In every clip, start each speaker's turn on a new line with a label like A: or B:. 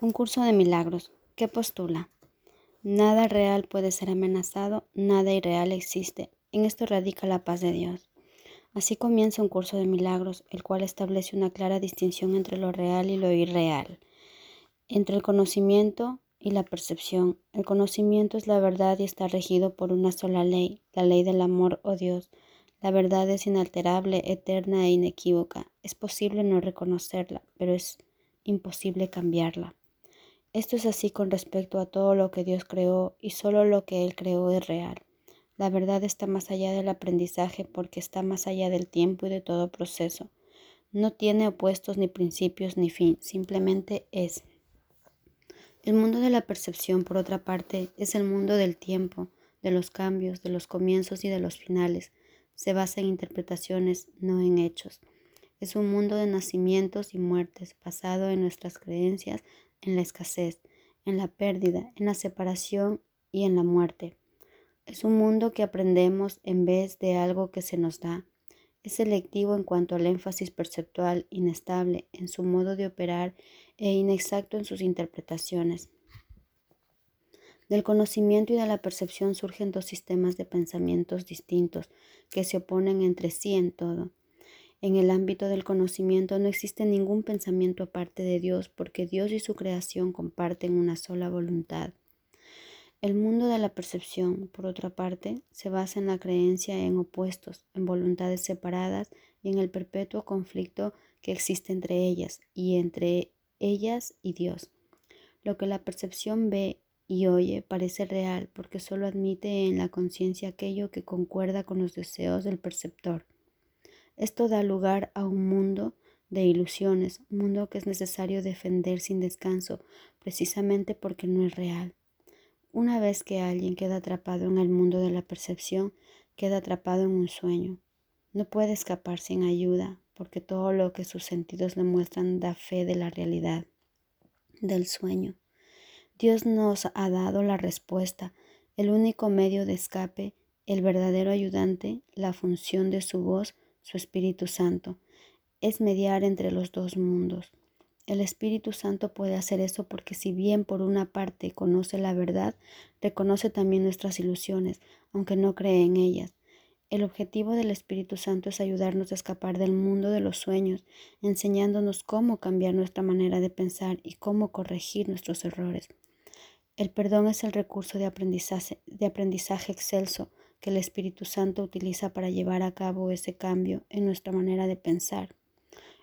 A: Un curso de milagros. ¿Qué postula? Nada real puede ser amenazado, nada irreal existe. En esto radica la paz de Dios. Así comienza un curso de milagros, el cual establece una clara distinción entre lo real y lo irreal, entre el conocimiento y la percepción. El conocimiento es la verdad y está regido por una sola ley, la ley del amor o Dios. La verdad es inalterable, eterna e inequívoca. Es posible no reconocerla, pero es imposible cambiarla. Esto es así con respecto a todo lo que Dios creó y solo lo que Él creó es real. La verdad está más allá del aprendizaje porque está más allá del tiempo y de todo proceso. No tiene opuestos ni principios ni fin, simplemente es. El mundo de la percepción, por otra parte, es el mundo del tiempo, de los cambios, de los comienzos y de los finales. Se basa en interpretaciones, no en hechos. Es un mundo de nacimientos y muertes, basado en nuestras creencias, en la escasez, en la pérdida, en la separación y en la muerte. Es un mundo que aprendemos en vez de algo que se nos da. Es selectivo en cuanto al énfasis perceptual, inestable en su modo de operar e inexacto en sus interpretaciones. Del conocimiento y de la percepción surgen dos sistemas de pensamientos distintos que se oponen entre sí en todo. En el ámbito del conocimiento no existe ningún pensamiento aparte de Dios porque Dios y su creación comparten una sola voluntad. El mundo de la percepción, por otra parte, se basa en la creencia en opuestos, en voluntades separadas y en el perpetuo conflicto que existe entre ellas y entre ellas y Dios. Lo que la percepción ve y oye parece real porque solo admite en la conciencia aquello que concuerda con los deseos del perceptor. Esto da lugar a un mundo de ilusiones, un mundo que es necesario defender sin descanso, precisamente porque no es real. Una vez que alguien queda atrapado en el mundo de la percepción, queda atrapado en un sueño. No puede escapar sin ayuda, porque todo lo que sus sentidos le muestran da fe de la realidad del sueño. Dios nos ha dado la respuesta, el único medio de escape, el verdadero ayudante, la función de su voz su Espíritu Santo, es mediar entre los dos mundos. El Espíritu Santo puede hacer eso porque si bien por una parte conoce la verdad, reconoce también nuestras ilusiones, aunque no cree en ellas. El objetivo del Espíritu Santo es ayudarnos a escapar del mundo de los sueños, enseñándonos cómo cambiar nuestra manera de pensar y cómo corregir nuestros errores. El perdón es el recurso de aprendizaje, de aprendizaje excelso que el Espíritu Santo utiliza para llevar a cabo ese cambio en nuestra manera de pensar.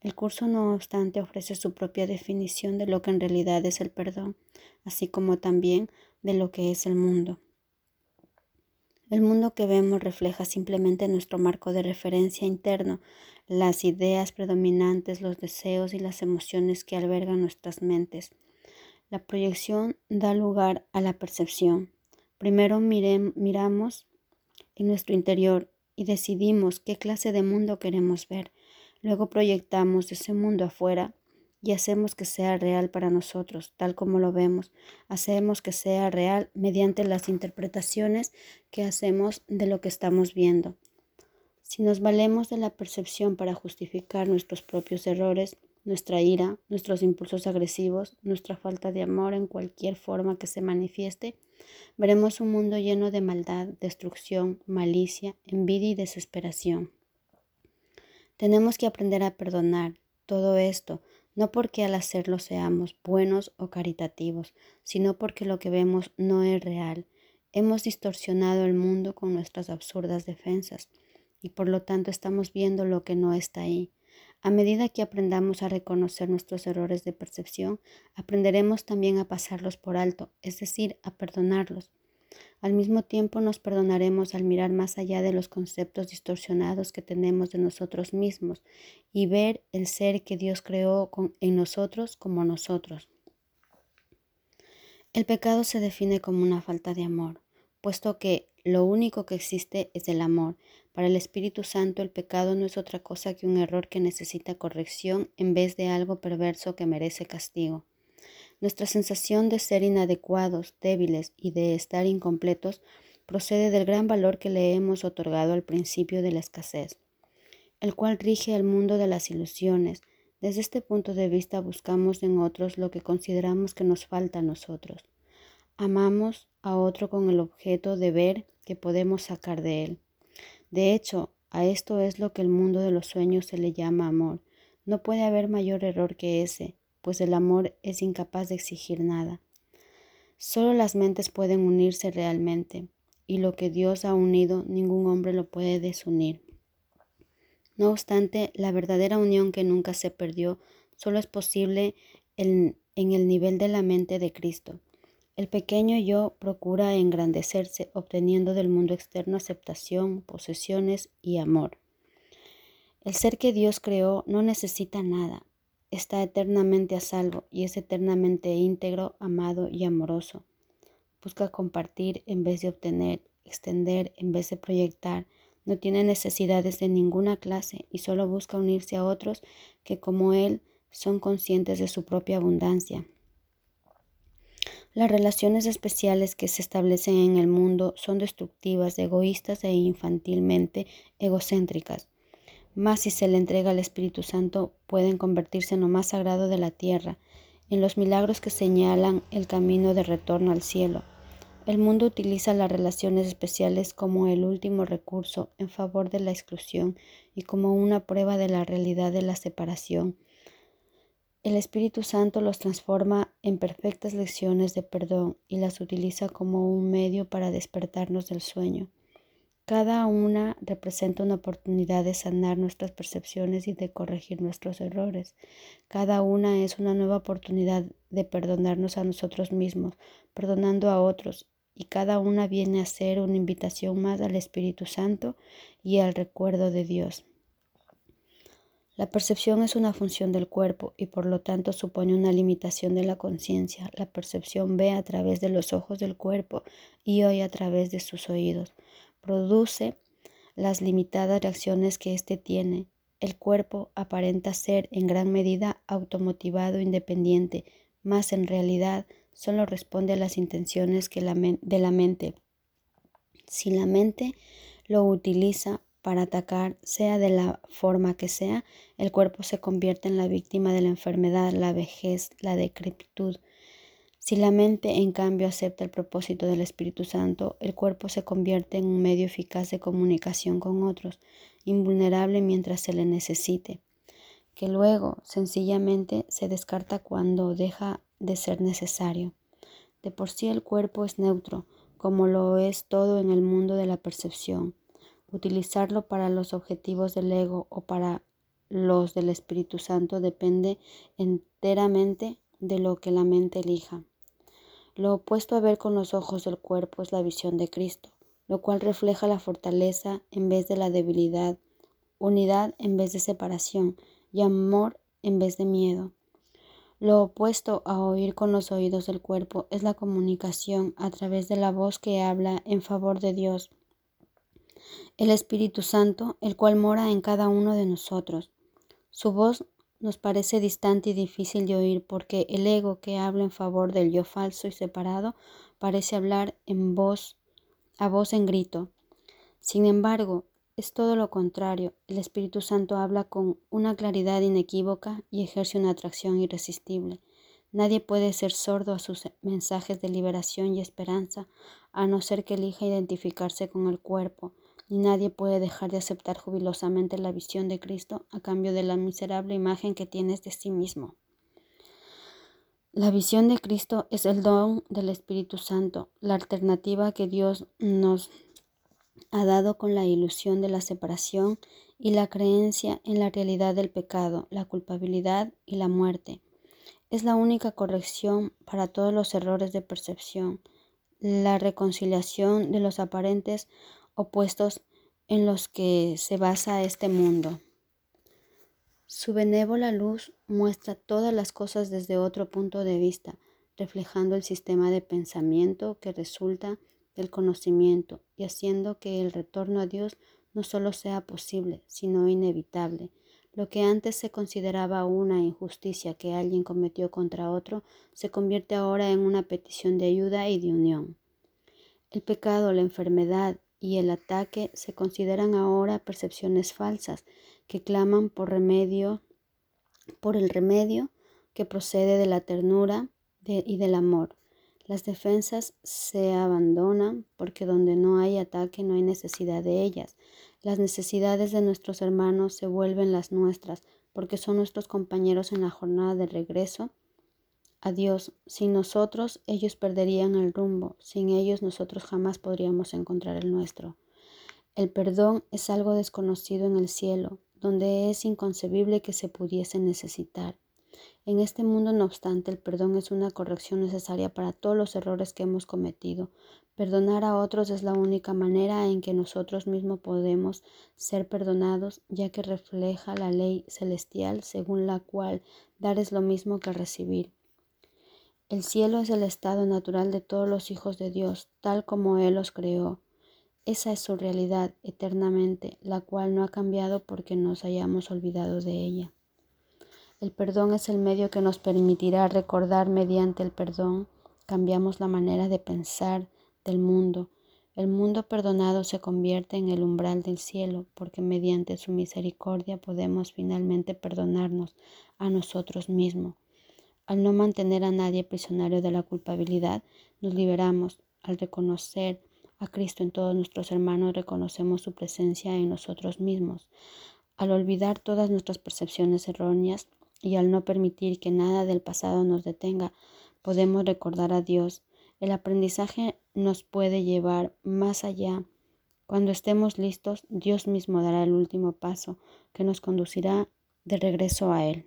A: El curso, no obstante, ofrece su propia definición de lo que en realidad es el perdón, así como también de lo que es el mundo. El mundo que vemos refleja simplemente nuestro marco de referencia interno, las ideas predominantes, los deseos y las emociones que albergan nuestras mentes. La proyección da lugar a la percepción. Primero miramos en nuestro interior y decidimos qué clase de mundo queremos ver. Luego proyectamos ese mundo afuera y hacemos que sea real para nosotros, tal como lo vemos. Hacemos que sea real mediante las interpretaciones que hacemos de lo que estamos viendo. Si nos valemos de la percepción para justificar nuestros propios errores, nuestra ira, nuestros impulsos agresivos, nuestra falta de amor en cualquier forma que se manifieste, veremos un mundo lleno de maldad, destrucción, malicia, envidia y desesperación. Tenemos que aprender a perdonar todo esto, no porque al hacerlo seamos buenos o caritativos, sino porque lo que vemos no es real. Hemos distorsionado el mundo con nuestras absurdas defensas y por lo tanto estamos viendo lo que no está ahí. A medida que aprendamos a reconocer nuestros errores de percepción, aprenderemos también a pasarlos por alto, es decir, a perdonarlos. Al mismo tiempo nos perdonaremos al mirar más allá de los conceptos distorsionados que tenemos de nosotros mismos y ver el ser que Dios creó en nosotros como nosotros. El pecado se define como una falta de amor, puesto que lo único que existe es el amor, para el Espíritu Santo el pecado no es otra cosa que un error que necesita corrección en vez de algo perverso que merece castigo. Nuestra sensación de ser inadecuados, débiles y de estar incompletos procede del gran valor que le hemos otorgado al principio de la escasez, el cual rige el mundo de las ilusiones, Desde este punto de vista buscamos en otros lo que consideramos que nos falta a nosotros. Amamos a otro con el objeto de ver que podemos sacar de él. De hecho, a esto es lo que el mundo de los sueños se le llama amor. No puede haber mayor error que ese, pues el amor es incapaz de exigir nada. Solo las mentes pueden unirse realmente, y lo que Dios ha unido ningún hombre lo puede desunir. No obstante, la verdadera unión que nunca se perdió solo es posible en, el nivel de la mente de Cristo. El pequeño yo procura engrandecerse, obteniendo del mundo externo aceptación, posesiones y amor. El ser que Dios creó no necesita nada, está eternamente a salvo y es eternamente íntegro, amado y amoroso. Busca compartir en vez de obtener, extender en vez de proyectar, no tiene necesidades de ninguna clase y solo busca unirse a otros que como él son conscientes de su propia abundancia. Las relaciones especiales que se establecen en el mundo son destructivas, egoístas e infantilmente egocéntricas. Más si se le entrega al Espíritu Santo, pueden convertirse en lo más sagrado de la tierra, en los milagros que señalan el camino de retorno al cielo. El mundo utiliza las relaciones especiales como el último recurso en favor de la exclusión y como una prueba de la realidad de la separación. El Espíritu Santo los transforma en perfectas lecciones de perdón y las utiliza como un medio para despertarnos del sueño. Cada una representa una oportunidad de sanar nuestras percepciones y de corregir nuestros errores. Cada una es una nueva oportunidad de perdonarnos a nosotros mismos, perdonando a otros y cada una viene a ser una invitación más al Espíritu Santo y al recuerdo de Dios. La percepción es una función del cuerpo y por lo tanto supone una limitación de la conciencia. La percepción ve a través de los ojos del cuerpo y oye a través de sus oídos. Produce las limitadas reacciones que éste tiene. El cuerpo aparenta ser en gran medida automotivado independiente, mas en realidad solo responde a las intenciones que de la mente. Si la mente lo utiliza para atacar, sea de la forma que sea, el cuerpo se convierte en la víctima de la enfermedad, la vejez, la decrepitud. Si la mente, en cambio, acepta el propósito del Espíritu Santo, el cuerpo se convierte en un medio eficaz de comunicación con otros, invulnerable mientras se le necesite, que luego sencillamente se descarta cuando deja de ser necesario. De por sí el cuerpo es neutro, como lo es todo en el mundo de la percepción. Utilizarlo para los objetivos del ego o para los del Espíritu Santo depende enteramente de lo que la mente elija. Lo opuesto a ver con los ojos del cuerpo es la visión de Cristo, lo cual refleja la fortaleza en vez de la debilidad, unidad en vez de separación y amor en vez de miedo. Lo opuesto a oír con los oídos del cuerpo es la comunicación a través de la voz que habla en favor de Dios, el Espíritu Santo, el cual mora en cada uno de nosotros. Su voz nos parece distante y difícil de oír porque el ego que habla en favor del yo falso y separado parece hablar en voz a voz en grito. Sin embargo, es todo lo contrario. El Espíritu Santo habla con una claridad inequívoca y ejerce una atracción irresistible. Nadie puede ser sordo a sus mensajes de liberación y esperanza, a no ser que elija identificarse con el cuerpo, y nadie puede dejar de aceptar jubilosamente la visión de Cristo a cambio de la miserable imagen que tienes de sí mismo. La visión de Cristo es el don del Espíritu Santo, la alternativa que Dios nos ha dado con la ilusión de la separación y la creencia en la realidad del pecado, la culpabilidad y la muerte. Es la única corrección para todos los errores de percepción, la reconciliación de los aparentes opuestos en los que se basa este mundo. Su benévola luz muestra todas las cosas desde otro punto de vista, reflejando el sistema de pensamiento que resulta del conocimiento y haciendo que el retorno a Dios no solo sea posible, sino inevitable. Lo que antes se consideraba una injusticia que alguien cometió contra otro, se convierte ahora en una petición de ayuda y de unión. El pecado, la enfermedad y el ataque se consideran ahora percepciones falsas que claman por remedio por el remedio que procede de la ternura y del amor. Las defensas se abandonan porque donde no hay ataque no hay necesidad de ellas. Las necesidades de nuestros hermanos se vuelven las nuestras porque son nuestros compañeros en la jornada de regreso a Dios. Sin nosotros ellos perderían el rumbo, sin ellos nosotros jamás podríamos encontrar el nuestro. El perdón es algo desconocido en el cielo, donde es inconcebible que se pudiese necesitar. En este mundo, no obstante, el perdón es una corrección necesaria para todos los errores que hemos cometido. Perdonar a otros es la única manera en que nosotros mismos podemos ser perdonados, ya que refleja la ley celestial según la cual dar es lo mismo que recibir. El cielo es el estado natural de todos los hijos de Dios, tal como Él los creó. Esa es su realidad eternamente, la cual no ha cambiado porque nos hayamos olvidado de ella. El perdón es el medio que nos permitirá recordar mediante el perdón. Cambiamos la manera de pensar del mundo. El mundo perdonado se convierte en el umbral del cielo porque mediante su misericordia podemos finalmente perdonarnos a nosotros mismos. Al no mantener a nadie prisionero de la culpabilidad, nos liberamos. Al reconocer a Cristo en todos nuestros hermanos, reconocemos su presencia en nosotros mismos. Al olvidar todas nuestras percepciones erróneas y al no permitir que nada del pasado nos detenga, podemos recordar a Dios. El aprendizaje nos puede llevar más allá. Cuando estemos listos, Dios mismo dará el último paso que nos conducirá de regreso a Él.